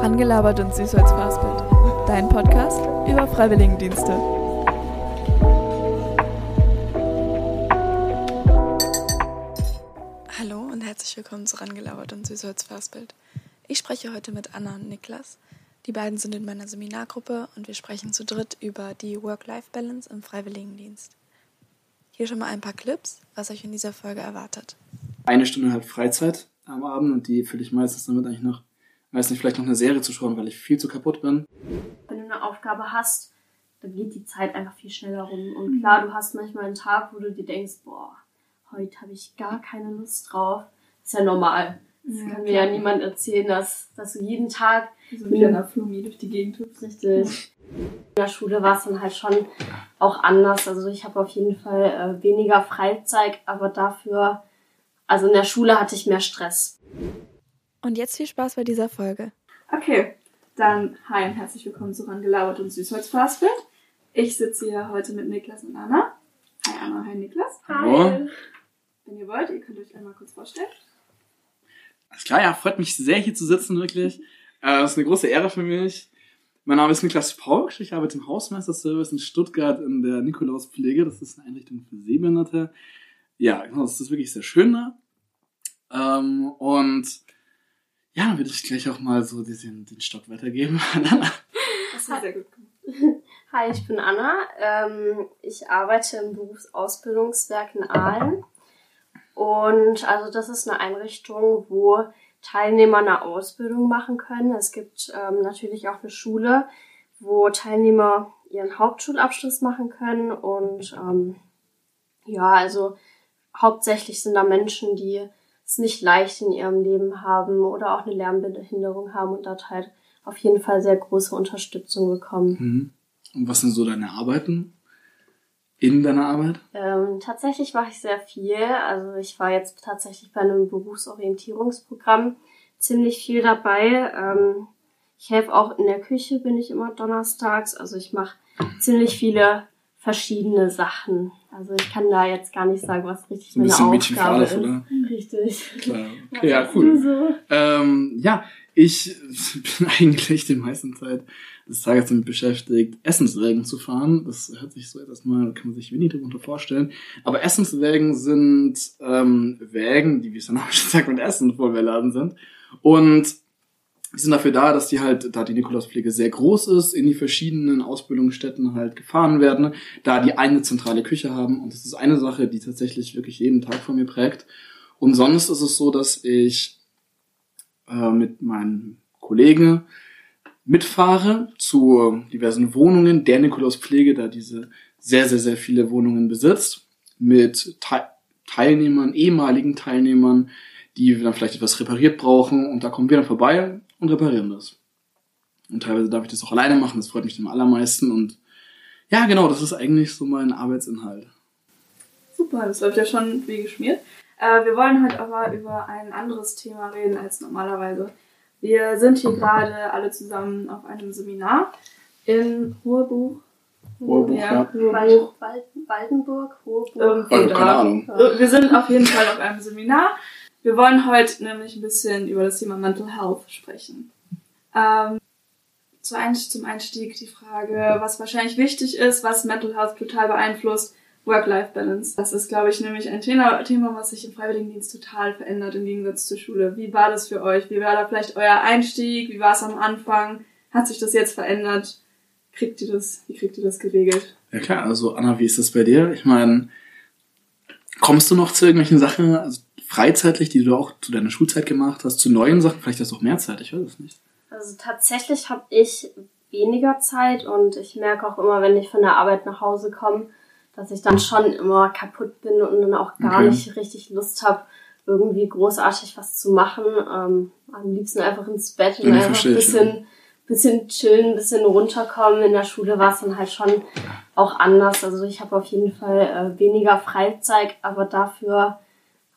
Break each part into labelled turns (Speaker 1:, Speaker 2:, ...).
Speaker 1: Rangelabert und süß als Fastbild. Dein Podcast über Freiwilligendienste. Hallo und herzlich willkommen zu Rangelabert und süß als Fastbild. Ich spreche heute mit Anna und Niklas. Die beiden sind in meiner Seminargruppe und wir sprechen zu dritt über die Work-Life-Balance im Freiwilligendienst. Hier schon mal ein paar Clips, was euch in dieser Folge erwartet.
Speaker 2: Eine Stunde halt Freizeit am Abend und die fülle ich meistens damit eigentlich noch, weiß nicht, vielleicht noch eine Serie zu schauen, weil ich viel zu kaputt bin.
Speaker 3: Wenn du eine Aufgabe hast, dann geht die Zeit einfach viel schneller rum. Und klar, du hast manchmal einen Tag, wo du dir denkst, boah, heute habe ich gar keine Lust drauf. ist ja normal. Das ja, kann mir ja niemand erzählen, dass, dass du jeden Tag
Speaker 4: so wie ein Flummi durch die Gegend hüpfst.
Speaker 3: Richtig. In der Schule war es dann halt schon auch anders. Also ich habe auf jeden Fall äh, weniger Freizeit, aber dafür, also in der Schule hatte ich mehr Stress.
Speaker 1: Und jetzt viel Spaß bei dieser Folge.
Speaker 4: Okay, dann hi und herzlich willkommen zu Rangelabert und Süßholzfastbild. Ich sitze hier heute mit Niklas und Anna. Hi Anna, hi Niklas.
Speaker 2: Hallo.
Speaker 4: Wenn ihr wollt, ihr könnt euch einmal kurz vorstellen.
Speaker 2: Alles klar, ja, freut mich sehr hier zu sitzen, wirklich. Äh, das ist eine große Ehre für mich. Mein Name ist Niklas Pausch, ich arbeite im Hausmeisterservice in Stuttgart in der Nikolauspflege. Das ist eine Einrichtung für Sehbehinderte. Ja, genau, das ist wirklich sehr schön da. Ähm, und ja, würde ich gleich auch mal so den, den Stock weitergeben.
Speaker 4: das ist sehr gut gemacht.
Speaker 3: Hi, ich bin Anna. Ähm, ich arbeite im Berufsausbildungswerk in Aalen. Und also das ist eine Einrichtung, wo Teilnehmer eine Ausbildung machen können. Es gibt ähm, natürlich auch eine Schule, wo Teilnehmer ihren Hauptschulabschluss machen können. Und ähm, ja, also hauptsächlich sind da Menschen, die es nicht leicht in ihrem Leben haben oder auch eine Lernbehinderung haben und dort halt auf jeden Fall sehr große Unterstützung bekommen.
Speaker 2: Mhm. Und was sind so deine Arbeiten? in deiner Arbeit?
Speaker 3: Ähm, tatsächlich mache ich sehr viel. Also ich war jetzt tatsächlich bei einem Berufsorientierungsprogramm ziemlich viel dabei. Ähm, ich helfe auch in der Küche, bin ich immer donnerstags. Also ich mache ziemlich viele verschiedene Sachen. Also ich kann da jetzt gar nicht sagen, was richtig meine
Speaker 2: Aufgabe alles, ist. Oder?
Speaker 3: Richtig.
Speaker 2: Klar. Okay, ja, cool. So? Ähm, ja, ich bin eigentlich die meiste Zeit des Tages damit beschäftigt, Essenswägen zu fahren. Das hört sich so etwas mal, kann man sich wenig darunter vorstellen. Aber Essenswägen sind ähm, Wägen, die, wie es der Name schon sagt, mit Essen voll beladen sind. Und die sind dafür da, dass die halt, da die Nikolauspflege sehr groß ist, in die verschiedenen Ausbildungsstätten halt gefahren werden, da die eine zentrale Küche haben. Und das ist eine Sache, die tatsächlich wirklich jeden Tag von mir prägt. Und sonst ist es so, dass ich äh, mit meinen Kollegen mitfahre zu diversen Wohnungen der Nikolauspflege, da diese sehr, sehr, sehr viele Wohnungen besitzt, mit Te Teilnehmern, ehemaligen Teilnehmern, die dann vielleicht etwas repariert brauchen und da kommen wir dann vorbei und reparieren das. Und teilweise darf ich das auch alleine machen, das freut mich am allermeisten und ja, genau, das ist eigentlich so mein Arbeitsinhalt.
Speaker 4: Super, das läuft ja schon wie geschmiert. Äh, wir wollen heute aber über ein anderes Thema reden als normalerweise. Wir sind hier gerade alle zusammen auf einem Seminar in Hohebuch.
Speaker 2: Hohebuch, ja.
Speaker 3: Hohebuch. Waldenburg.
Speaker 4: Irgendwie also, keine Ahnung. Wir sind auf jeden Fall auf einem Seminar. Wir wollen heute nämlich ein bisschen über das Thema Mental Health sprechen. Ähm, zum Einstieg die Frage, was wahrscheinlich wichtig ist, was Mental Health total beeinflusst Work-Life-Balance. Das ist, glaube ich, nämlich ein Thema, Thema, was sich im Freiwilligendienst total verändert im Gegensatz zur Schule. Wie war das für euch? Wie war da vielleicht euer Einstieg? Wie war es am Anfang? Hat sich das jetzt verändert? Kriegt ihr das, wie kriegt ihr das geregelt?
Speaker 2: Ja klar, also Anna, wie ist das bei dir? Ich meine, kommst du noch zu irgendwelchen Sachen, also freizeitlich, die du auch zu deiner Schulzeit gemacht hast, zu neuen Sachen? Vielleicht hast du auch mehr Zeit, ich weiß es nicht.
Speaker 3: Also tatsächlich habe ich weniger Zeit und ich merke auch immer, wenn ich von der Arbeit nach Hause komme, dass ich dann schon immer kaputt bin und dann auch gar okay. nicht richtig Lust habe, irgendwie großartig was zu machen. Ähm, am liebsten einfach ins Bett und ja, einfach ein bisschen, ja. bisschen chillen, ein bisschen runterkommen. In der Schule war es dann halt schon auch anders. Also ich habe auf jeden Fall äh, weniger Freizeit, aber dafür,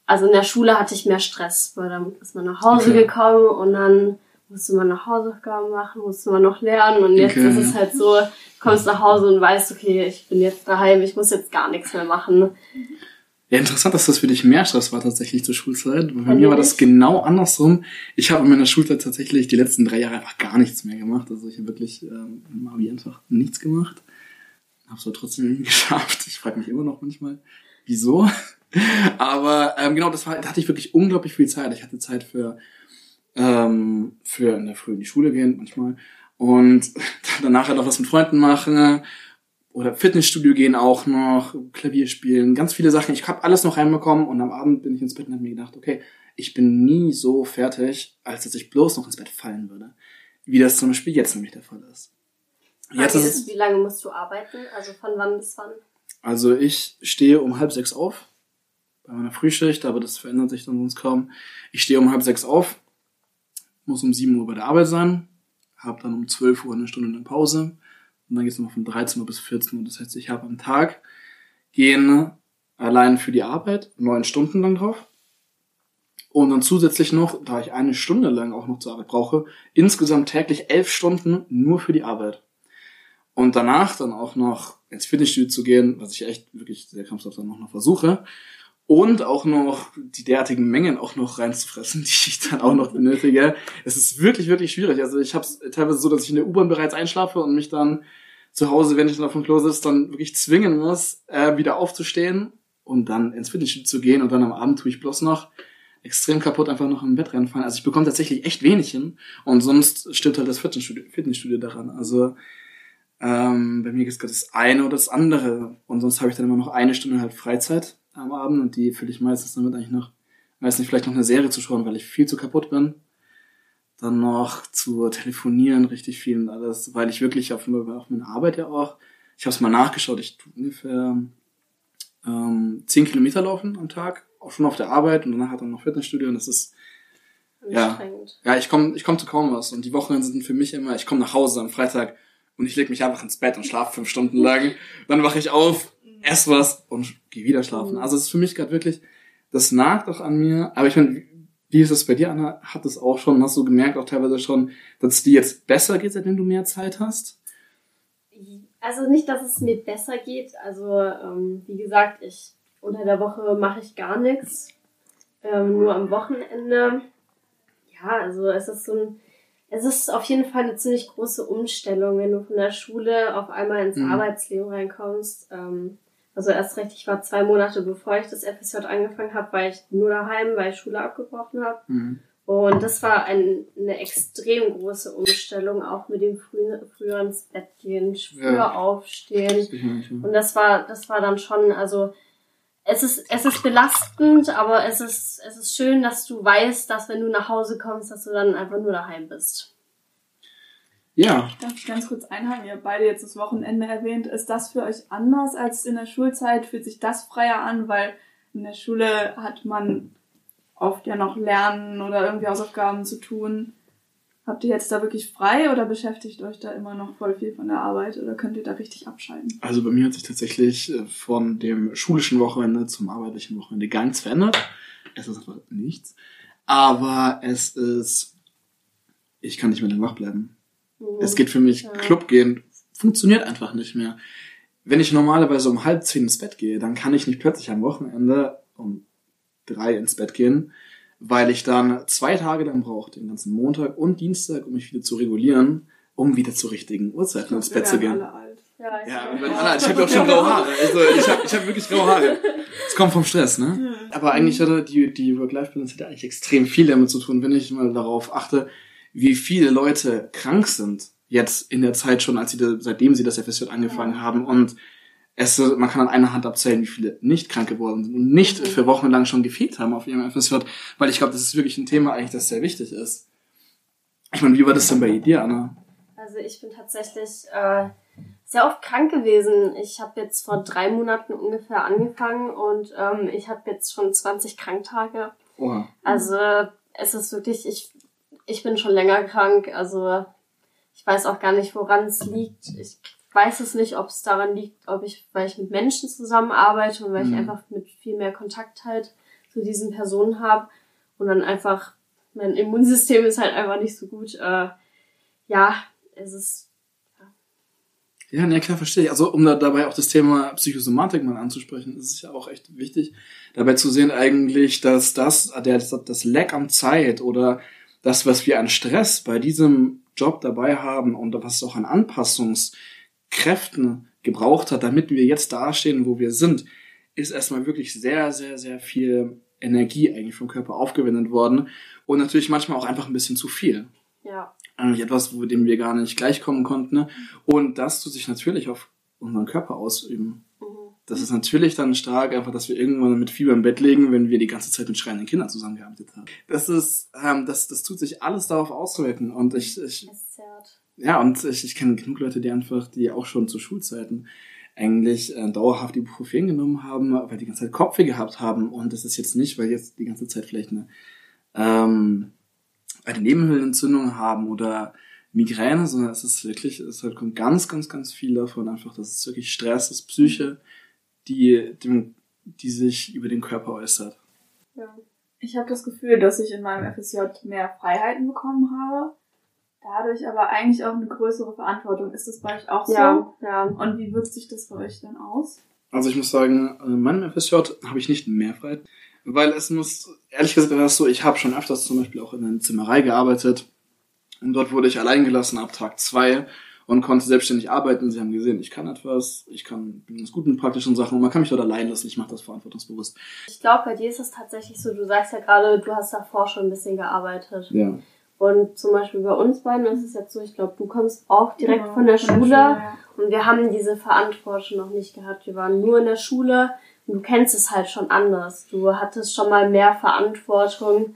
Speaker 3: also in der Schule hatte ich mehr Stress, weil dann ist man nach Hause okay. gekommen und dann musste man noch Hausaufgaben machen, musste man noch lernen und jetzt okay, ist es halt so, kommst nach Hause und weißt, okay, ich bin jetzt daheim, ich muss jetzt gar nichts mehr machen.
Speaker 2: Ja, interessant, dass das für dich mehr Stress war tatsächlich zur Schulzeit. Bei mir war das genau andersrum. Ich habe in meiner Schulzeit tatsächlich die letzten drei Jahre einfach gar nichts mehr gemacht. Also ich habe wirklich ähm, im Abi einfach nichts gemacht. Habe es aber trotzdem irgendwie geschafft. Ich frage mich immer noch manchmal, wieso. Aber ähm, genau, das war, da hatte ich wirklich unglaublich viel Zeit. Ich hatte Zeit für ähm, für in der Früh in die Schule gehen manchmal und danach halt auch was mit Freunden machen oder Fitnessstudio gehen auch noch, Klavier spielen, ganz viele Sachen. Ich habe alles noch reinbekommen und am Abend bin ich ins Bett und habe mir gedacht, okay, ich bin nie so fertig, als dass ich bloß noch ins Bett fallen würde. Wie das zum Beispiel jetzt nämlich der Fall ist.
Speaker 3: Jetzt ist wie lange musst du arbeiten? Also von wann bis wann?
Speaker 2: Also ich stehe um halb sechs auf bei meiner Frühschicht, aber das verändert sich dann sonst kaum. Ich stehe um halb sechs auf, muss um sieben Uhr bei der Arbeit sein, habe dann um zwölf Uhr eine Stunde eine Pause und dann geht es noch von 13 Uhr bis 14 Uhr. Das heißt, ich habe am Tag gehen allein für die Arbeit neun Stunden lang drauf. Und dann zusätzlich noch, da ich eine Stunde lang auch noch zur Arbeit brauche, insgesamt täglich elf Stunden nur für die Arbeit. Und danach dann auch noch ins Fitnessstudio zu gehen, was ich echt wirklich sehr kampfhaft dann noch, noch versuche. Und auch noch die derartigen Mengen auch noch reinzufressen, die ich dann auch noch benötige. Es ist wirklich, wirklich schwierig. Also ich habe es teilweise so, dass ich in der U-Bahn bereits einschlafe und mich dann zu Hause, wenn ich dann auf dem Klo sitze, dann wirklich zwingen muss, äh, wieder aufzustehen und dann ins Fitnessstudio zu gehen und dann am Abend tue ich bloß noch extrem kaputt einfach noch im Bett reinfallen. Also ich bekomme tatsächlich echt wenig hin und sonst stirbt halt das Fitnessstudio, Fitnessstudio daran. Also ähm, bei mir ist gerade das eine oder das andere und sonst habe ich dann immer noch eine Stunde halt Freizeit am Abend und die fülle ich meistens damit eigentlich noch, weiß nicht, vielleicht noch eine Serie zu schauen, weil ich viel zu kaputt bin. Dann noch zu telefonieren, richtig viel und alles, weil ich wirklich auf, auf meine Arbeit ja auch, ich habe es mal nachgeschaut, ich tue ungefähr ähm, 10 Kilometer laufen am Tag, auch schon auf der Arbeit und danach hat dann noch Fitnessstudio und das ist ja, ja, ich komme ich komm zu kaum was und die Wochenende sind für mich immer, ich komme nach Hause am Freitag und ich leg mich einfach ins Bett und schlafe fünf Stunden lang, dann wache ich auf, esse was und gehe wieder schlafen. Mhm. Also es ist für mich gerade wirklich, das nagt auch an mir, aber ich meine, wie ist es bei dir, Anna? Hat es auch schon, hast du gemerkt auch teilweise schon, dass es dir jetzt besser geht, seitdem du mehr Zeit hast?
Speaker 3: Also nicht, dass es mir besser geht. Also ähm, wie gesagt, ich unter der Woche mache ich gar nichts. Ähm, nur am Wochenende. Ja, also es ist so ein, es ist auf jeden Fall eine ziemlich große Umstellung, wenn du von der Schule auf einmal ins mhm. Arbeitsleben reinkommst. Ähm, also erst recht, ich war zwei Monate bevor ich das FSJ angefangen habe, weil ich nur daheim, weil ich Schule abgebrochen habe. Mhm. Und das war ein, eine extrem große Umstellung, auch mit dem frühen, früher ins Bett gehen, früher ja. aufstehen. Und das war, das war dann schon, also es ist, es ist belastend, aber es ist, es ist schön, dass du weißt, dass wenn du nach Hause kommst, dass du dann einfach nur daheim bist.
Speaker 2: Ja.
Speaker 4: Darf ich ganz kurz einhaken? Ihr habt beide jetzt das Wochenende erwähnt. Ist das für euch anders als in der Schulzeit? Fühlt sich das freier an? Weil in der Schule hat man oft ja noch Lernen oder irgendwie Hausaufgaben zu tun. Habt ihr jetzt da wirklich frei oder beschäftigt euch da immer noch voll viel von der Arbeit oder könnt ihr da richtig abschalten?
Speaker 2: Also bei mir hat sich tatsächlich äh, von dem schulischen Wochenende zum arbeitlichen Wochenende gar nichts verändert. Es ist einfach nichts. Aber es ist, ich kann nicht mehr lang wach bleiben. Es geht für mich ja. Club gehen, funktioniert einfach nicht mehr. Wenn ich normalerweise um halb zehn ins Bett gehe, dann kann ich nicht plötzlich am Wochenende um drei ins Bett gehen, weil ich dann zwei Tage dann brauche, den ganzen Montag und Dienstag, um mich wieder zu regulieren, um wieder zur richtigen Uhrzeit ins Bett zu gehen. Alle alt. Ja, ich, ja, bin alle alt. ich habe auch schon graue Haare. Also ich habe ich hab wirklich graue Haare. Das kommt vom Stress, ne? Aber eigentlich hatte die, die Work-Life-Balance hätte eigentlich extrem viel damit zu tun, wenn ich mal darauf achte, wie viele Leute krank sind jetzt in der Zeit schon, als sie seitdem sie das FSJ angefangen haben und es, man kann an einer Hand abzählen, wie viele nicht krank geworden sind und nicht mhm. für Wochen lang schon gefehlt haben auf ihrem FSJ, weil ich glaube, das ist wirklich ein Thema eigentlich, das sehr wichtig ist. Ich meine, wie war das denn bei dir, Anna?
Speaker 3: Also ich bin tatsächlich äh, sehr oft krank gewesen. Ich habe jetzt vor drei Monaten ungefähr angefangen und ähm, ich habe jetzt schon 20 Kranktage. Oha. Also es ist wirklich, ich ich bin schon länger krank, also ich weiß auch gar nicht, woran es liegt. Ich weiß es nicht, ob es daran liegt, ob ich, weil ich mit Menschen zusammenarbeite und weil mhm. ich einfach mit viel mehr Kontakt halt zu diesen Personen habe und dann einfach mein Immunsystem ist halt einfach nicht so gut. Äh, ja, es ist
Speaker 2: Ja, ne, klar, verstehe ich. Also, um da, dabei auch das Thema Psychosomatik mal anzusprechen, ist es ja auch echt wichtig, dabei zu sehen eigentlich, dass das, der, das Lack an Zeit oder das, was wir an Stress bei diesem Job dabei haben und was es auch an Anpassungskräften gebraucht hat, damit wir jetzt dastehen, wo wir sind, ist erstmal wirklich sehr, sehr, sehr viel Energie eigentlich vom Körper aufgewendet worden und natürlich manchmal auch einfach ein bisschen zu viel.
Speaker 3: Ja.
Speaker 2: Eigentlich etwas, wo dem wir gar nicht gleichkommen konnten. Ne? Und das tut sich natürlich auf unseren Körper ausüben. Mhm. Das ist natürlich dann stark, einfach, dass wir irgendwann mit Fieber im Bett liegen, wenn wir die ganze Zeit mit schreienden Kindern zusammengearbeitet haben. Das ist, ähm, das, das tut sich alles darauf auswirken. Und ich, ich ja, und ich, ich kenne genug Leute, die einfach, die auch schon zu Schulzeiten eigentlich äh, dauerhaft Ibuprofen genommen haben, weil die ganze Zeit Kopfweh gehabt haben. Und das ist jetzt nicht, weil jetzt die ganze Zeit vielleicht eine, ähm, eine Nebenhöhlenentzündung haben oder Migräne, sondern es ist wirklich, es halt kommt ganz, ganz, ganz viel davon einfach, dass es wirklich Stress ist, Psyche, die, die, die sich über den Körper äußert.
Speaker 4: Ja. Ich habe das Gefühl, dass ich in meinem FSJ mehr Freiheiten bekommen habe dadurch aber eigentlich auch eine größere Verantwortung. Ist das bei euch auch so?
Speaker 3: Ja, ja.
Speaker 4: Und wie wirkt sich das bei euch dann aus?
Speaker 2: Also ich muss sagen, in meinem FSJ habe ich nicht mehr Freiheit, weil es muss, ehrlich gesagt, war es so, ich habe schon öfters zum Beispiel auch in einer Zimmerei gearbeitet und dort wurde ich allein gelassen ab Tag zwei und konnte selbstständig arbeiten. Sie haben gesehen, ich kann etwas, ich kann, bin ganz gut in praktischen Sachen und man kann mich dort allein lassen, ich mache das verantwortungsbewusst.
Speaker 3: Ich glaube, bei dir ist es tatsächlich so, du sagst ja gerade, du hast davor schon ein bisschen gearbeitet.
Speaker 2: Ja.
Speaker 3: Und zum Beispiel bei uns beiden ist es jetzt so, ich glaube, du kommst auch direkt genau, von der Schule, von der Schule ja. und wir haben diese Verantwortung noch nicht gehabt. Wir waren nur in der Schule und du kennst es halt schon anders. Du hattest schon mal mehr Verantwortung.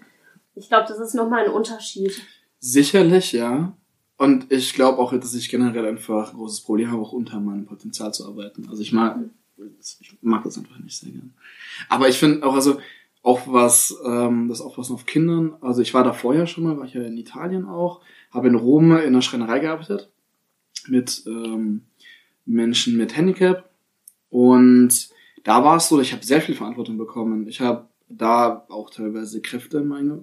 Speaker 3: Ich glaube, das ist nochmal ein Unterschied.
Speaker 2: Sicherlich, ja. Und ich glaube auch, dass ich generell einfach ein großes Problem habe, auch unter meinem Potenzial zu arbeiten. Also ich mag, ich mag das einfach nicht sehr gern. Aber ich finde auch, also auch was, ähm, das Aufpassen auf Kindern. Also ich war da vorher schon mal, war ich ja in Italien auch, habe in Rom in einer Schreinerei gearbeitet mit ähm, Menschen mit Handicap und da war es so, ich habe sehr viel Verantwortung bekommen. Ich habe da auch teilweise Kräftemangel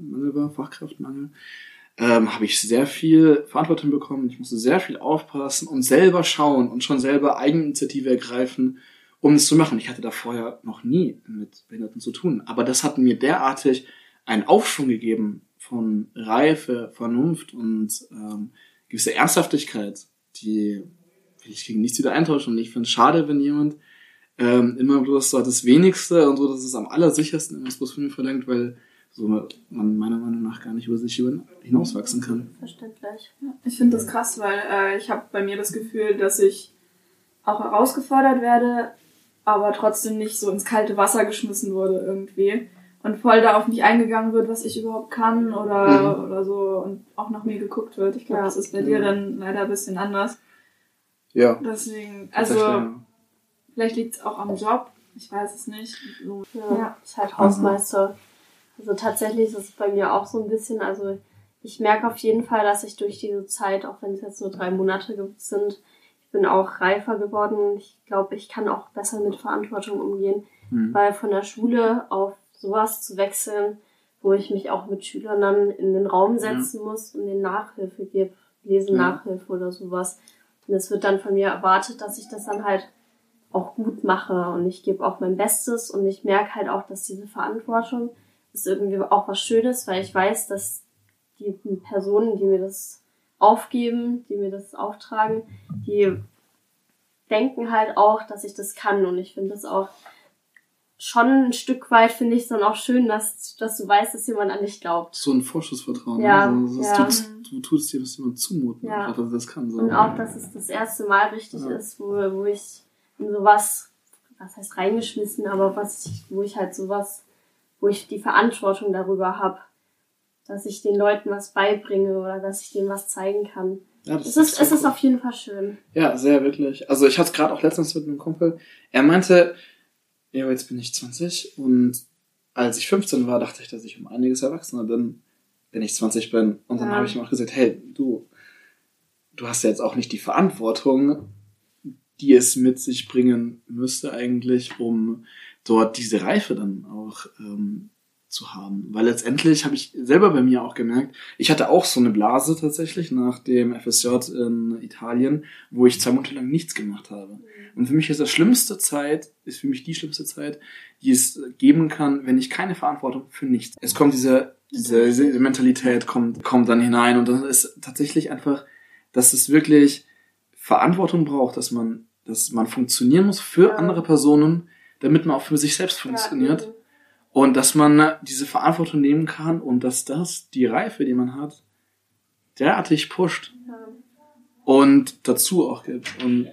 Speaker 2: Fachkräftemangel, ähm, habe ich sehr viel Verantwortung bekommen. Ich musste sehr viel aufpassen und selber schauen und schon selber Eigeninitiative ergreifen um es zu machen. Ich hatte da vorher noch nie mit Behinderten zu tun. Aber das hat mir derartig einen Aufschwung gegeben von Reife, Vernunft und ähm, gewisse Ernsthaftigkeit, die will ich gegen nichts wieder eintauschen. Und ich finde es schade, wenn jemand ähm, immer bloß so das Wenigste und so, dass es am allersichersten immer bloß von mir verlangt, weil so man meiner Meinung nach gar nicht über sich hinauswachsen kann.
Speaker 3: Verständlich.
Speaker 4: Ja, ich finde das krass, weil äh, ich habe bei mir das Gefühl, dass ich auch herausgefordert werde, aber trotzdem nicht so ins kalte Wasser geschmissen wurde irgendwie und voll da auf mich eingegangen wird, was ich überhaupt kann oder, mhm. oder so und auch nach mir geguckt wird. Ich glaube, ja. das ist bei dir dann leider ein bisschen anders.
Speaker 2: Ja.
Speaker 4: Deswegen, also vielleicht liegt es auch am Job, ich weiß es nicht.
Speaker 3: So. Ja, ja, ist halt Hausmeister. Also tatsächlich ist es bei mir auch so ein bisschen, also ich merke auf jeden Fall, dass ich durch diese Zeit, auch wenn es jetzt nur drei Monate sind, bin auch reifer geworden. Ich glaube, ich kann auch besser mit Verantwortung umgehen, mhm. weil von der Schule auf sowas zu wechseln, wo ich mich auch mit Schülern dann in den Raum setzen ja. muss und den Nachhilfe gebe, Lesen ja. Nachhilfe oder sowas. Und es wird dann von mir erwartet, dass ich das dann halt auch gut mache und ich gebe auch mein Bestes und ich merke halt auch, dass diese Verantwortung ist irgendwie auch was Schönes, weil ich weiß, dass die Personen, die mir das aufgeben, die mir das auftragen, die denken halt auch, dass ich das kann. Und ich finde das auch schon ein Stück weit, finde ich dann auch schön, dass, dass du weißt, dass jemand an dich glaubt.
Speaker 2: So ein Vorschussvertrauen.
Speaker 3: Ja,
Speaker 2: also,
Speaker 3: ja.
Speaker 2: Tust, du tust dir das jemand zumuten, ja. dass das kann. So.
Speaker 3: Und auch, dass es das erste Mal richtig ja. ist, wo, wo ich in sowas, was heißt reingeschmissen, aber was ich, wo ich halt sowas, wo ich die Verantwortung darüber habe, dass ich den Leuten was beibringe oder dass ich denen was zeigen kann. Ja, das es ist, ist es ist auf jeden Fall schön.
Speaker 2: Ja, sehr wirklich. Also ich hatte es gerade auch letztens mit einem Kumpel. Er meinte, ja, jetzt bin ich 20 und als ich 15 war, dachte ich, dass ich um einiges erwachsener bin, wenn ich 20 bin. Und dann ja. habe ich ihm auch gesagt, hey, du, du hast ja jetzt auch nicht die Verantwortung, die es mit sich bringen müsste eigentlich, um dort diese Reife dann auch ähm, zu haben. Weil letztendlich habe ich selber bei mir auch gemerkt, ich hatte auch so eine Blase tatsächlich nach dem FSJ in Italien, wo ich zwei Monate lang nichts gemacht habe. Und für mich ist das schlimmste Zeit, ist für mich die schlimmste Zeit, die es geben kann, wenn ich keine Verantwortung für nichts. Es kommt diese, diese, diese Mentalität kommt, kommt dann hinein und dann ist tatsächlich einfach, dass es wirklich Verantwortung braucht, dass man, dass man funktionieren muss für andere Personen, damit man auch für sich selbst funktioniert. Ja, und dass man diese Verantwortung nehmen kann und dass das die Reife, die man hat, derartig pusht. Ja. Und dazu auch gibt. Und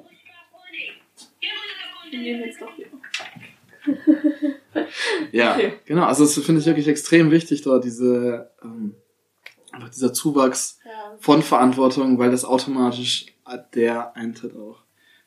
Speaker 2: ja, okay. genau. Also das finde ich wirklich extrem wichtig, dort diese ähm, einfach dieser Zuwachs ja. von Verantwortung, weil das automatisch der Eintritt auch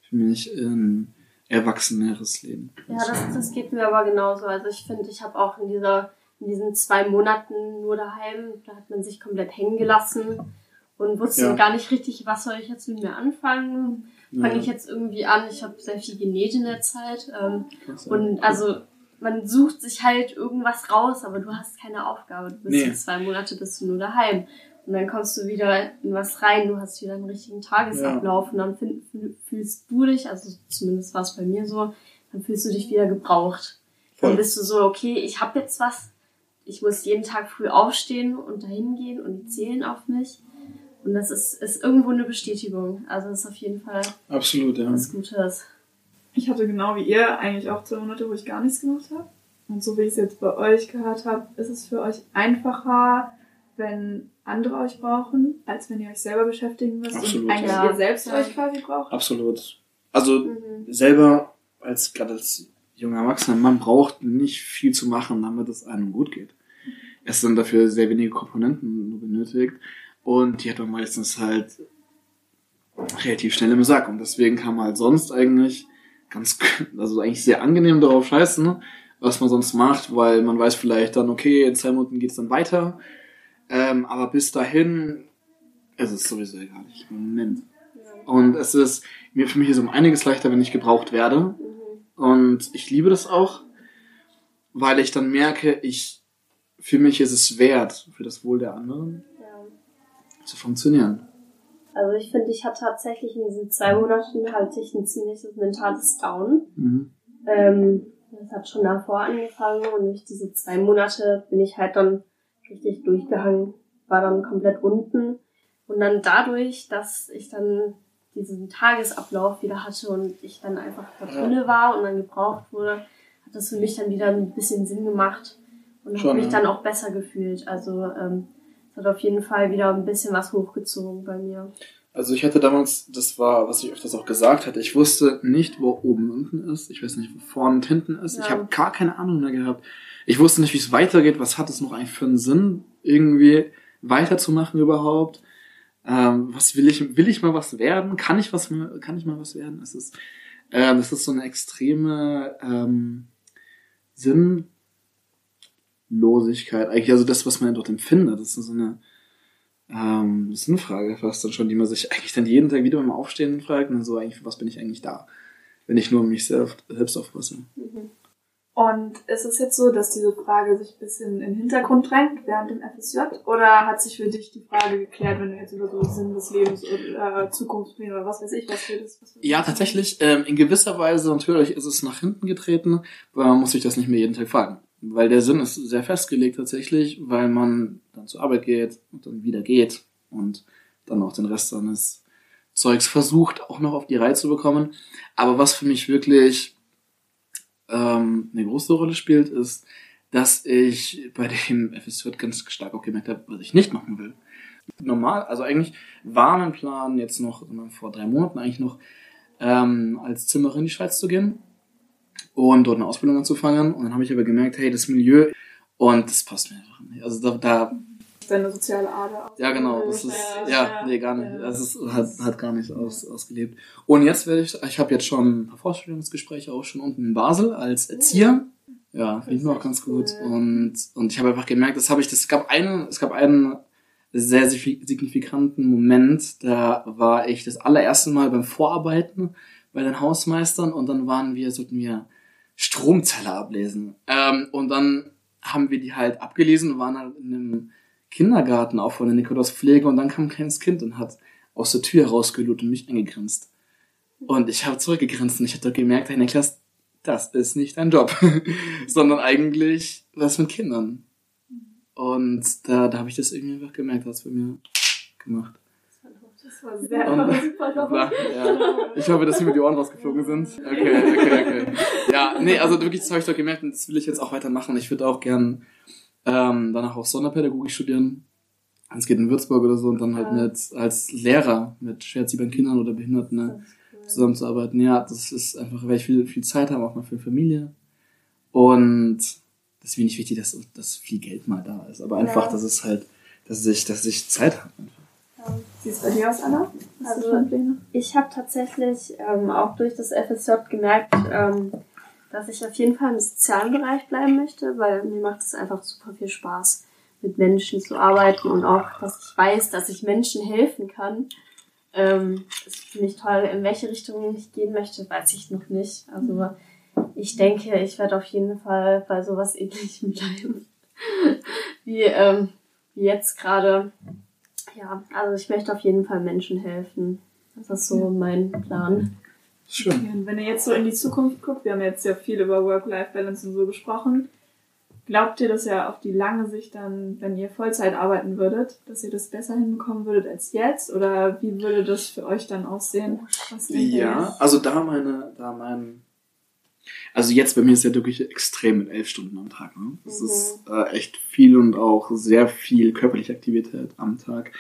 Speaker 2: für mich in erwachseneres Leben.
Speaker 3: Ja, das, das geht mir aber genauso. Also ich finde, ich habe auch in dieser in diesen zwei Monaten nur daheim, da hat man sich komplett hängen gelassen und wusste ja. gar nicht richtig, was soll ich jetzt mit mir anfangen. Fange ja. ich jetzt irgendwie an? Ich habe sehr viel genäht in der Zeit. Ähm, und also man sucht sich halt irgendwas raus, aber du hast keine Aufgabe. Du bist nee. zwei Monate bist du nur daheim. Und dann kommst du wieder in was rein, du hast wieder einen richtigen Tagesablauf ja. und dann find, fühlst du dich, also zumindest war es bei mir so, dann fühlst du dich wieder gebraucht. Voll. Dann bist du so, okay, ich habe jetzt was, ich muss jeden Tag früh aufstehen und dahin gehen und die zählen auf mich. Und das ist, ist irgendwo eine Bestätigung. Also das ist auf jeden Fall
Speaker 2: Absolut, ja.
Speaker 3: was Gutes.
Speaker 4: Ich hatte genau wie ihr eigentlich auch zwei Monate, wo ich gar nichts gemacht habe. Und so wie ich es jetzt bei euch gehört habe, ist es für euch einfacher, wenn andere euch brauchen, als wenn ihr euch selber beschäftigen müsst Absolut, und eigentlich ja. ihr selbst ja. euch quasi braucht.
Speaker 2: Absolut. Also mhm. selber als gerade als junger Erwachsener, man braucht nicht viel zu machen, damit es einem gut geht. Es sind dafür sehr wenige Komponenten nur benötigt und die hat man meistens halt relativ schnell im Sack und deswegen kann man halt sonst eigentlich ganz, also eigentlich sehr angenehm darauf scheißen, was man sonst macht, weil man weiß vielleicht dann, okay, in zwei Minuten geht's dann weiter ähm, aber bis dahin ist es sowieso egal. Ich, Moment. Und es ist mir für mich ist um einiges leichter, wenn ich gebraucht werde. Und ich liebe das auch, weil ich dann merke, ich für mich ist es wert, für das Wohl der anderen ja. zu funktionieren.
Speaker 3: Also ich finde, ich hatte tatsächlich in diesen zwei Monaten halt ich ein ziemliches mentales Down. Mhm. Ähm, das hat schon davor angefangen und durch diese zwei Monate bin ich halt dann richtig durchgehangen, war dann komplett unten. Und dann dadurch, dass ich dann diesen Tagesablauf wieder hatte und ich dann einfach da drinne war und dann gebraucht wurde, hat das für mich dann wieder ein bisschen Sinn gemacht und habe mich dann auch besser gefühlt. Also ähm, es hat auf jeden Fall wieder ein bisschen was hochgezogen bei mir.
Speaker 2: Also ich hatte damals, das war, was ich öfters auch gesagt hatte, ich wusste nicht, wo oben und unten ist. Ich weiß nicht, wo vorne und hinten ist. Ja. Ich habe gar keine Ahnung mehr gehabt. Ich wusste nicht, wie es weitergeht. Was hat es noch eigentlich für einen Sinn, irgendwie weiterzumachen überhaupt? Ähm, was will ich, will ich mal was werden? Kann ich was, kann ich mal was werden? Es ist, ähm, das ist so eine extreme ähm, Sinnlosigkeit. Eigentlich, also das, was man dort empfindet, das ist so eine ähm, Sinnfrage fast dann schon, die man sich eigentlich dann jeden Tag wieder beim Aufstehen fragt und dann so eigentlich, für was bin ich eigentlich da? Wenn ich nur um mich selbst, selbst aufpasse. Mhm.
Speaker 4: Und ist es jetzt so, dass diese Frage sich ein bisschen in den Hintergrund drängt während dem FSJ? Oder hat sich für dich die Frage geklärt, wenn du jetzt über so Sinn des Lebens oder äh, Zukunftspläne oder was weiß ich, was redest? Was
Speaker 2: ja, tatsächlich. Ähm, in gewisser Weise natürlich ist es nach hinten getreten, weil man muss sich das nicht mehr jeden Tag fragen. Weil der Sinn ist sehr festgelegt tatsächlich, weil man dann zur Arbeit geht und dann wieder geht und dann auch den Rest seines Zeugs versucht, auch noch auf die Reihe zu bekommen. Aber was für mich wirklich ähm, eine große Rolle spielt, ist, dass ich bei dem FSJ ganz stark auch gemerkt habe, was ich nicht machen will. Normal, also eigentlich war mein Plan jetzt noch vor drei Monaten eigentlich noch ähm, als Zimmerin in die Schweiz zu gehen und dort eine Ausbildung anzufangen. Und dann habe ich aber gemerkt, hey, das Milieu und das passt mir einfach nicht. Also da, da
Speaker 4: deine soziale Ader.
Speaker 2: Ja, genau. Das ist, ja, ja, nee, gar nicht. Das ist, hat, hat gar nicht aus, ausgelebt. Und jetzt werde ich, ich habe jetzt schon ein paar Vorstellungsgespräche auch schon unten in Basel als Erzieher. Ja, finde ich mir auch ganz gut. Und, und ich habe einfach gemerkt, das habe ich, das gab einen, es gab einen sehr signifikanten Moment, da war ich das allererste Mal beim Vorarbeiten bei den Hausmeistern und dann waren wir, sollten wir Stromzelle ablesen. Ähm, und dann haben wir die halt abgelesen und waren halt in einem Kindergarten auch von der Nikolaus Pflege und dann kam ein kleines Kind und hat aus der Tür herausgelud und mich angegrinst. Und ich habe zurückgegrinst und ich habe gemerkt, hey Niklas, das ist nicht dein Job, sondern eigentlich was mit Kindern. Und da, da habe ich das irgendwie einfach gemerkt, hat es bei mir gemacht. Das war sehr und, super ja. Ich hoffe, dass sie mir die Ohren rausgeflogen sind. Okay, okay, okay. Ja, nee, also wirklich, das habe ich doch gemerkt und das will ich jetzt auch weitermachen. Ich würde auch gern ähm, danach auch Sonderpädagogik studieren. Es geht in Würzburg oder so und dann halt mit als Lehrer mit schwerziehbaren Kindern oder Behinderten ne, zusammenzuarbeiten. Ja, das ist einfach, weil ich viel, viel Zeit habe, auch mal für Familie. Und das ist mir nicht wichtig, dass, dass viel Geld mal da ist. Aber einfach, ja. dass es halt, dass ich, dass ich Zeit habe.
Speaker 3: Ja. Wie sieht es bei dir aus, Anna? Hast also, ich habe tatsächlich ähm, auch durch das FSJ gemerkt, ähm, dass ich auf jeden Fall im sozialen Bereich bleiben möchte, weil mir macht es einfach super viel Spaß, mit Menschen zu arbeiten und auch, dass ich weiß, dass ich Menschen helfen kann. Ähm, das finde ich toll. In welche Richtung ich gehen möchte, weiß ich noch nicht. Also ich denke, ich werde auf jeden Fall bei sowas ähnlichem bleiben. wie, ähm, wie jetzt gerade. Ja, also ich möchte auf jeden Fall Menschen helfen. Das ist so mein Plan.
Speaker 4: Schön. Okay, und wenn ihr jetzt so in die Zukunft guckt, wir haben jetzt ja viel über Work-Life-Balance und so gesprochen. Glaubt ihr, dass ihr auf die lange Sicht dann, wenn ihr Vollzeit arbeiten würdet, dass ihr das besser hinbekommen würdet als jetzt? Oder wie würde das für euch dann aussehen?
Speaker 2: ja, also da meine, da mein, also jetzt bei mir ist ja wirklich extrem mit elf Stunden am Tag. Ne? Das mhm. ist äh, echt viel und auch sehr viel körperliche Aktivität am Tag.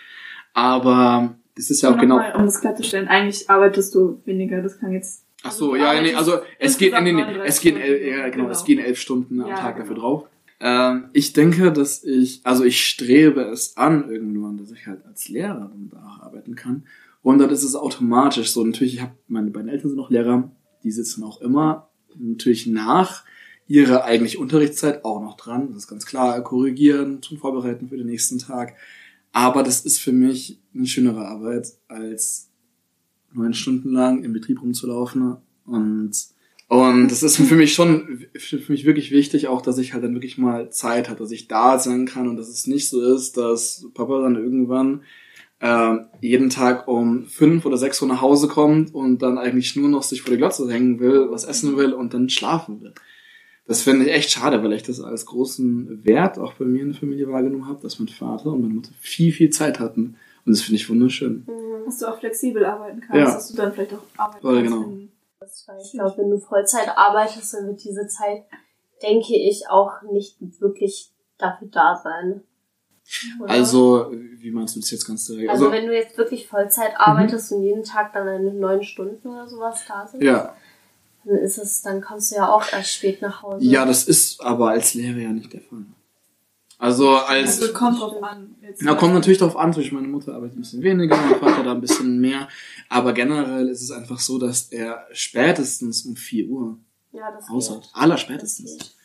Speaker 2: Aber das ist ja auch genau.
Speaker 4: Mal, um das klarzustellen, eigentlich arbeitest du weniger, das kann jetzt.
Speaker 2: Ach so, ja, nee, also es geht, nee, nee, es gehen, elf, ja, genau, genau, es gehen elf Stunden am ja, Tag genau. dafür drauf. Ähm, ich denke, dass ich, also ich strebe es an irgendwann, dass ich halt als Lehrer dann da arbeiten kann. Und dann ist es automatisch so. Natürlich, ich habe meine beiden Eltern sind noch Lehrer, die sitzen auch immer natürlich nach ihrer eigentlich Unterrichtszeit auch noch dran. Das ist ganz klar, korrigieren, zum Vorbereiten für den nächsten Tag. Aber das ist für mich eine schönere Arbeit, als neun Stunden lang im Betrieb rumzulaufen. Und, und das ist für mich schon, für mich wirklich wichtig auch, dass ich halt dann wirklich mal Zeit habe, dass ich da sein kann und dass es nicht so ist, dass Papa dann irgendwann äh, jeden Tag um fünf oder sechs Uhr nach Hause kommt und dann eigentlich nur noch sich vor die Glotze hängen will, was essen will und dann schlafen will das finde ich echt schade, weil ich das als großen Wert auch bei mir in der Familie wahrgenommen habe, dass mein Vater und meine Mutter viel, viel Zeit hatten. Und das finde ich wunderschön.
Speaker 4: Mhm. Dass du auch flexibel arbeiten kannst, ja. dass du dann vielleicht auch arbeiten
Speaker 2: ja, genau.
Speaker 3: kannst. Ich glaube, wenn du Vollzeit arbeitest, dann wird diese Zeit, denke ich, auch nicht wirklich dafür da sein.
Speaker 2: Oder? Also, wie meinst du das jetzt ganz
Speaker 3: direkt? Also, also wenn du jetzt wirklich Vollzeit arbeitest mhm. und jeden Tag dann deine neun Stunden oder sowas da sind.
Speaker 2: Ja
Speaker 3: dann ist es, dann kommst du ja auch erst spät nach Hause.
Speaker 2: Ja, das ist aber als Lehrer ja nicht der Fall. Also als.
Speaker 4: Also kommt drauf an. Jetzt
Speaker 2: ja, kommt natürlich drauf an. Zum meine Mutter arbeitet ein bisschen weniger, mein Vater da ein bisschen mehr. Aber generell ist es einfach so, dass er spätestens um 4 Uhr
Speaker 3: ja, das
Speaker 2: hat. Aller spätestens.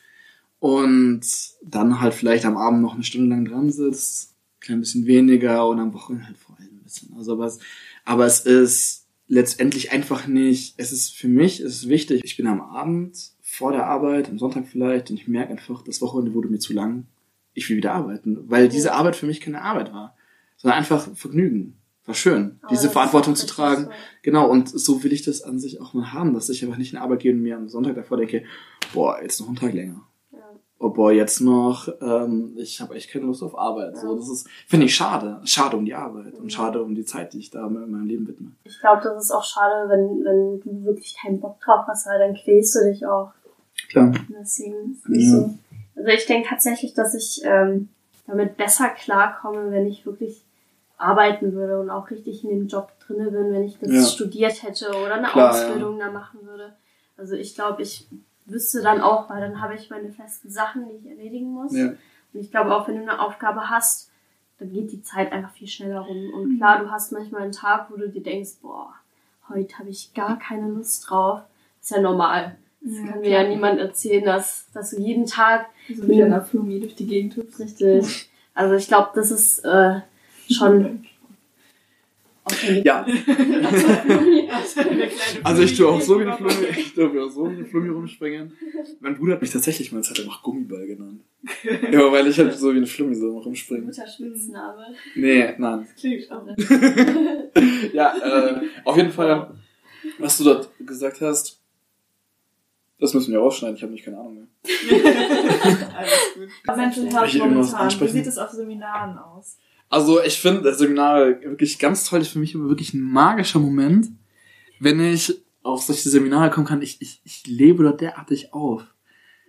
Speaker 2: Und dann halt vielleicht am Abend noch eine Stunde lang dran sitzt, klein bisschen weniger und am Wochenende halt vor allem ein bisschen. Also aber es, aber es ist letztendlich einfach nicht, es ist für mich, es ist wichtig, ich bin am Abend vor der Arbeit, am Sonntag vielleicht, und ich merke einfach, das Wochenende wurde mir zu lang. Ich will wieder arbeiten, weil diese Arbeit für mich keine Arbeit war, sondern einfach Vergnügen. War schön, oh, diese Verantwortung zu tragen. So. Genau, und so will ich das an sich auch mal haben, dass ich einfach nicht in Arbeit gehe und mir am Sonntag davor denke, boah, jetzt noch einen Tag länger oh boah, jetzt noch, ähm, ich habe echt keine Lust auf Arbeit. So, das ist, finde ich schade. Schade um die Arbeit und schade um die Zeit, die ich da in meinem Leben widme.
Speaker 3: Ich glaube, das ist auch schade, wenn, wenn du wirklich keinen Bock drauf hast, weil dann quälst du dich auch.
Speaker 2: Klar.
Speaker 3: Deswegen ja. so. Also ich denke tatsächlich, dass ich ähm, damit besser klarkomme, wenn ich wirklich arbeiten würde und auch richtig in dem Job drinne bin, wenn ich das ja. studiert hätte oder eine Klar, Ausbildung ja. da machen würde. Also ich glaube, ich wüsste dann auch, weil dann habe ich meine festen Sachen, die ich erledigen muss. Ja. Und ich glaube auch, wenn du eine Aufgabe hast, dann geht die Zeit einfach viel schneller rum. Und mhm. klar, du hast manchmal einen Tag, wo du dir denkst, boah, heute habe ich gar keine Lust drauf. ist ja normal. Das ja, kann mir ja niemand erzählen, dass, dass du jeden Tag
Speaker 4: so wie einer Flummi durch die Gegend hüpfst.
Speaker 3: Richtig. Also ich glaube, das ist äh, schon
Speaker 4: auf
Speaker 2: Ja. also ich tue auch so wie ein Flummi, ich tue auch so wie ein Flummi rumspringen. Mein Bruder hat mich tatsächlich mal Zeit einfach Gummiball genannt. Ja, weil ich halt so wie ein Flummi so rumspringen.
Speaker 3: Guter Spitzname.
Speaker 2: Nee, nein.
Speaker 4: Klingt auch.
Speaker 2: ja, äh, auf jeden Fall, was du dort gesagt hast, das müssen wir rausschneiden, ich habe nicht keine Ahnung mehr.
Speaker 4: Alles gut. Mental Health momentan. Wie sieht es auf Seminaren aus?
Speaker 2: Also ich finde das Seminar wirklich ganz toll, ist für mich wirklich ein magischer Moment, wenn ich auf solche Seminare kommen kann. Ich, ich, ich lebe dort derartig auf.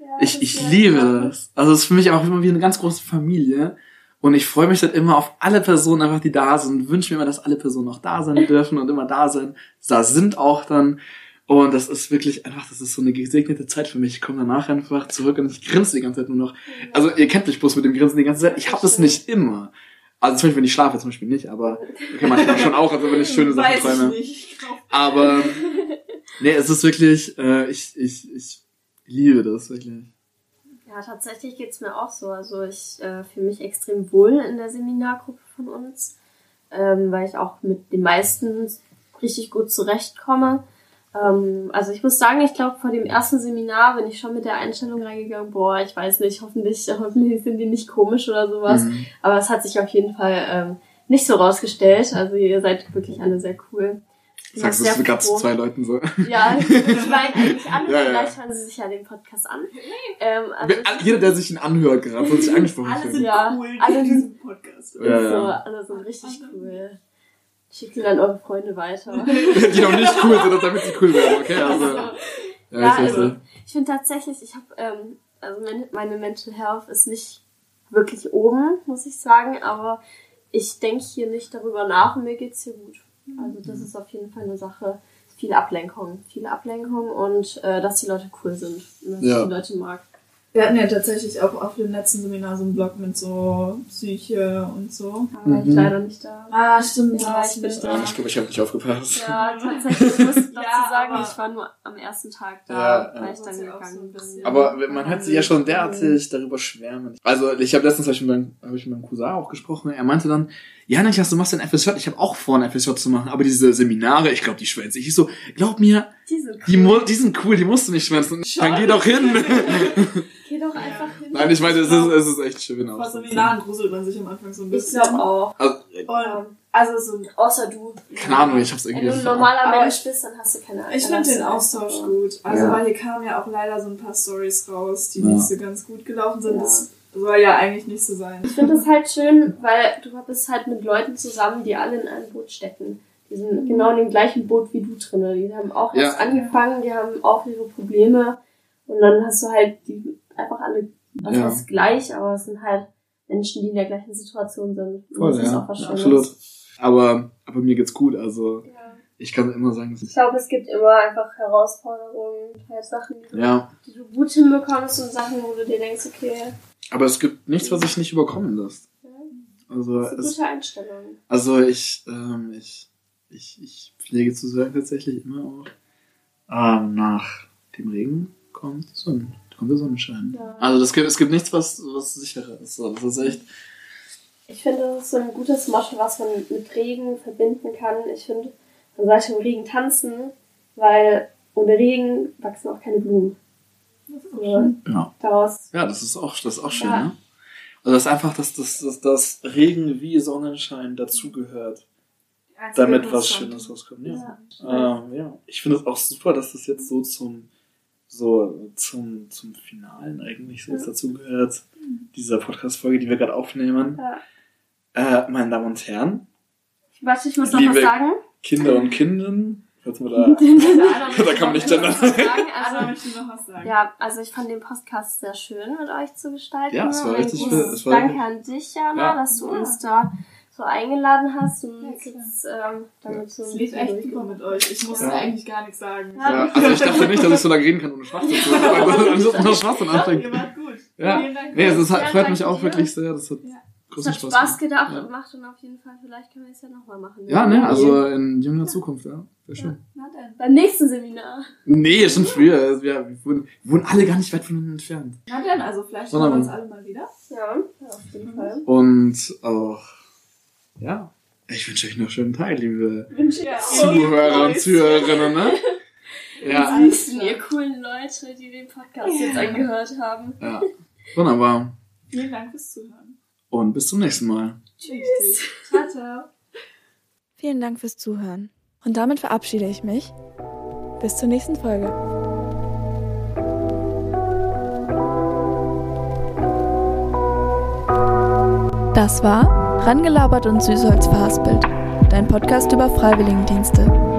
Speaker 3: Ja,
Speaker 2: Ich, ich liebe das. Also es ist für mich auch immer wie eine ganz große Familie. Und ich freue mich dann immer auf alle Personen einfach, die da sind. Wünsche mir immer, dass alle Personen auch da sein dürfen und immer da sein. Da sind auch dann. Und das ist wirklich einfach, das ist so eine gesegnete Zeit für mich. Ich komme danach einfach zurück und ich grinse die ganze Zeit nur noch. Also ihr kennt mich bloß mit dem Grinsen die ganze Zeit. Ich habe das nicht immer. Also zum Beispiel, wenn ich schlafe, zum Beispiel nicht, aber okay, manchmal schon auch, also wenn ich schöne Sachen
Speaker 4: Weiß
Speaker 2: träume.
Speaker 4: ich nicht.
Speaker 2: Aber nee, es ist wirklich, äh, ich, ich, ich liebe das wirklich.
Speaker 3: Ja, tatsächlich geht's mir auch so. Also ich äh, fühle mich extrem wohl in der Seminargruppe von uns, ähm, weil ich auch mit den meisten richtig gut zurechtkomme. Ähm, also ich muss sagen, ich glaube, vor dem ersten Seminar bin ich schon mit der Einstellung reingegangen, boah, ich weiß nicht, hoffentlich, hoffentlich sind die nicht komisch oder sowas.
Speaker 2: Mhm.
Speaker 3: Aber es hat sich auf jeden Fall ähm, nicht so rausgestellt. Also ihr seid wirklich alle sehr cool. Ich
Speaker 2: Sagst du gerade zu zwei Leuten so.
Speaker 3: Ja, ich meine eigentlich alle,
Speaker 2: Ja, ja.
Speaker 3: vielleicht hören sie sich ja den Podcast an. Ähm, also
Speaker 2: Jeder, der sich ihn anhört gerade, wird sich angesprochen
Speaker 4: alle sind
Speaker 3: Ja,
Speaker 4: cool
Speaker 3: alle
Speaker 4: diesem Podcast.
Speaker 2: Ja,
Speaker 3: so,
Speaker 2: ja.
Speaker 3: alle sind richtig cool. Schickt sie dann eure Freunde weiter.
Speaker 2: Die noch nicht cool sind, damit sie cool werden, okay? Also, ja,
Speaker 3: Ja,
Speaker 2: ich weiß
Speaker 3: also ich finde tatsächlich, ich habe, ähm, also meine, Mental Health ist nicht wirklich oben, muss ich sagen, aber ich denke hier nicht darüber nach und mir geht's hier gut. Also das ist auf jeden Fall eine Sache. Viel Ablenkung, viel Ablenkung und äh, dass die Leute cool sind und dass
Speaker 2: Ja.
Speaker 3: ich die Leute mag.
Speaker 4: Wir hatten ja tatsächlich auch auf dem letzten Seminar so einen Blog mit so Psyche und so.
Speaker 3: Da war ich
Speaker 2: Mhm.
Speaker 3: leider nicht da.
Speaker 4: Ah, stimmt.
Speaker 3: Ja,
Speaker 4: da warst
Speaker 3: ich
Speaker 4: du
Speaker 3: bin
Speaker 4: nicht
Speaker 3: da.
Speaker 2: Ich glaube, ich habe nicht aufgepasst.
Speaker 3: Ja, tatsächlich, ich muss dazu
Speaker 4: Ja,
Speaker 3: sagen,
Speaker 4: aber-
Speaker 3: ich war nur am ersten Tag da,
Speaker 2: Ja,
Speaker 3: weil ich dann gegangen
Speaker 4: so
Speaker 3: bin.
Speaker 2: Aber man hört sich ja schon derartig darüber schwärmen. Also ich habe letztens hab ich mit meinem, hab ich mit meinem Cousin auch gesprochen. Er meinte dann, ja Niklas, du machst ein FSJ. Ich habe auch vor, ein FSJ zu machen. Aber diese Seminare, ich glaube, die schwänze ich. Ich so, glaub mir,
Speaker 3: Die sind
Speaker 2: die,
Speaker 3: cool.
Speaker 2: mu die sind cool, die musst du nicht schwänzen. Dann geh doch hin.
Speaker 3: Geh doch einfach hin.
Speaker 2: Nein, ich meine, es ist, es ist echt schön.
Speaker 4: Vor
Speaker 2: auch.
Speaker 4: Seminaren gruselt man sich am Anfang so ein
Speaker 3: Ich
Speaker 4: bisschen.
Speaker 3: glaube auch.
Speaker 2: Also,
Speaker 4: also so,
Speaker 3: Außer du.
Speaker 2: keine Ahnung, ich hab's
Speaker 3: Wenn
Speaker 2: irgendwie
Speaker 3: du ein normaler
Speaker 4: Aber
Speaker 3: Mensch bist, dann hast du keine
Speaker 4: ich
Speaker 3: dann
Speaker 4: finde
Speaker 3: hast
Speaker 4: den Austausch
Speaker 3: einfach-
Speaker 4: gut. Also,
Speaker 2: Ja.
Speaker 4: weil hier kamen ja auch leider so ein paar Stories raus, die
Speaker 2: Ja.
Speaker 4: nicht so ganz gut gelaufen sind.
Speaker 3: Ja.
Speaker 4: Das soll ja eigentlich nicht so sein.
Speaker 3: Ich finde es halt schön, weil du bist halt mit Leuten zusammen, die alle in einem Boot stecken. Die sind genau in dem gleichen Boot wie du drinne. Die haben auch
Speaker 2: Ja.
Speaker 3: erst angefangen, die haben auch ihre Probleme. Und dann hast du halt die einfach alle, was
Speaker 2: Ja.
Speaker 3: heißt gleich, aber es sind halt Menschen, die in der gleichen Situation sind.
Speaker 2: Voll,
Speaker 3: das ist
Speaker 2: ja.
Speaker 3: Schönes.
Speaker 2: Absolut. Aber, aber mir geht's gut. Also
Speaker 3: Ja.
Speaker 2: ich kann immer sagen, dass
Speaker 3: Ich
Speaker 2: ich,
Speaker 3: glaube, es gibt immer einfach Herausforderungen, halt Sachen, die du,
Speaker 2: ja.
Speaker 3: die du gut hinbekommst und Sachen, wo du dir denkst, okay,
Speaker 2: Aber es gibt nichts, was ich nicht überkommen lässt.
Speaker 3: ja,
Speaker 2: Also
Speaker 3: das ist eine
Speaker 2: es,
Speaker 3: gute Einstellung.
Speaker 2: Also ich, ähm, ich, ich, ich pflege zu sagen tatsächlich immer auch, ähm, nach dem Regen kommt die Sonne, kommt der Sonnenschein.
Speaker 3: Ja.
Speaker 2: Also das gibt, es gibt nichts, was, was sicherer ist. So, das ist echt,
Speaker 3: Ich finde, das ist so ein gutes Motto, was man mit Regen verbinden kann. Ich finde, man sollte im Regen tanzen, weil ohne Regen wachsen auch keine Blumen. So,
Speaker 2: ja.
Speaker 3: daraus,
Speaker 2: Ja, das ist auch, das ist auch schön,
Speaker 3: Ja.
Speaker 2: ne? Also das ist einfach, dass das, das, das Regen wie Sonnenschein dazugehört, damit was Schönes rauskommt. Ja.
Speaker 3: ja.
Speaker 2: Ähm, ja. Ich finde es auch super, dass das jetzt so zum, so zum, zum Finalen eigentlich so jetzt dazu gehört, dieser Podcast-Folge, die wir gerade aufnehmen.
Speaker 3: Ja.
Speaker 2: Äh, meine Damen und Herren,
Speaker 3: Warte, ich muss noch
Speaker 2: Liebe-
Speaker 3: was sagen.
Speaker 2: Kinder und man da, Da kann man nicht gendern.
Speaker 3: Also, ja, also ich fand den Podcast sehr schön mit euch zu gestalten.
Speaker 2: Ja, es war richtig schön.
Speaker 3: Danke an dich, Jana,
Speaker 2: Ja.
Speaker 3: dass du
Speaker 4: Ja.
Speaker 3: uns da so eingeladen hast und
Speaker 4: Ja,
Speaker 3: jetzt ähm, damit so
Speaker 4: Es lief echt super mit euch. Ich musste
Speaker 2: Ja.
Speaker 4: eigentlich gar nichts sagen.
Speaker 2: ja, also ich dachte nicht, dass ich so lange reden kann ohne Schwachsinn zu sein. Also, nur Schwachsinn
Speaker 4: Ihr
Speaker 2: anfängt.
Speaker 4: wart gut.
Speaker 2: Ja.
Speaker 4: Vielen Dank.
Speaker 2: Nee, es ist,
Speaker 3: Ja,
Speaker 2: halt- freut mich auch
Speaker 3: dir.
Speaker 2: wirklich sehr. Das hat
Speaker 4: Ja.
Speaker 2: Großen
Speaker 3: hat
Speaker 2: Spaß
Speaker 3: Spaß gedacht
Speaker 2: gemacht.
Speaker 3: und macht und auf jeden Fall, vielleicht können wir es ja nochmal machen.
Speaker 2: Ja, ne, also in jünger Zukunft, ja. Wäre schön.
Speaker 4: Na dann.
Speaker 3: Beim nächsten Seminar.
Speaker 2: Nee, schon früher. Wir, wir, wurden, wir wurden alle gar nicht weit voneinander entfernt.
Speaker 4: Na dann, also vielleicht hören wir uns alle mal wieder.
Speaker 3: Ja, ja auf jeden Fall.
Speaker 2: Und auch, ja, Ich wünsche euch noch einen schönen Tag, liebe Zuhörer und Zuhörerinnen. Ne?
Speaker 3: Ja. Süßen, ihr coolen Leute, die den Podcast ja. jetzt angehört haben.
Speaker 2: Ja, wunderbar.
Speaker 4: Vielen Dank fürs Zuhören.
Speaker 2: Und bis zum nächsten Mal.
Speaker 4: Tschüss. Ciao, ciao.
Speaker 1: Vielen Dank fürs Zuhören. Und damit verabschiede ich mich. Bis zur nächsten Folge. Das war Rangelabert und Süßholz verhaspelt, dein Podcast über Freiwilligendienste.